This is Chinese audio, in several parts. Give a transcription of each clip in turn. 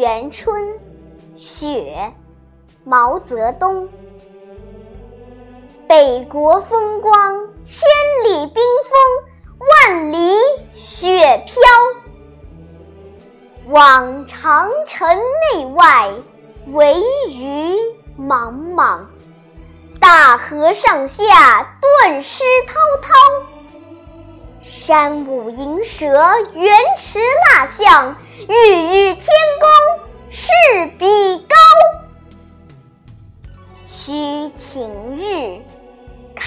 元春，雪，毛泽东。北国风光，千里冰封，万里雪飘。望长城内外，惟余莽莽。大河上下，顿失滔滔。山舞银蛇，原驰蜡象，欲与天公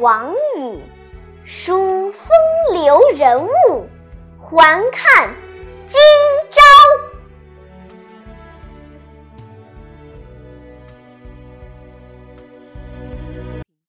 王矣，数风流人物，还看。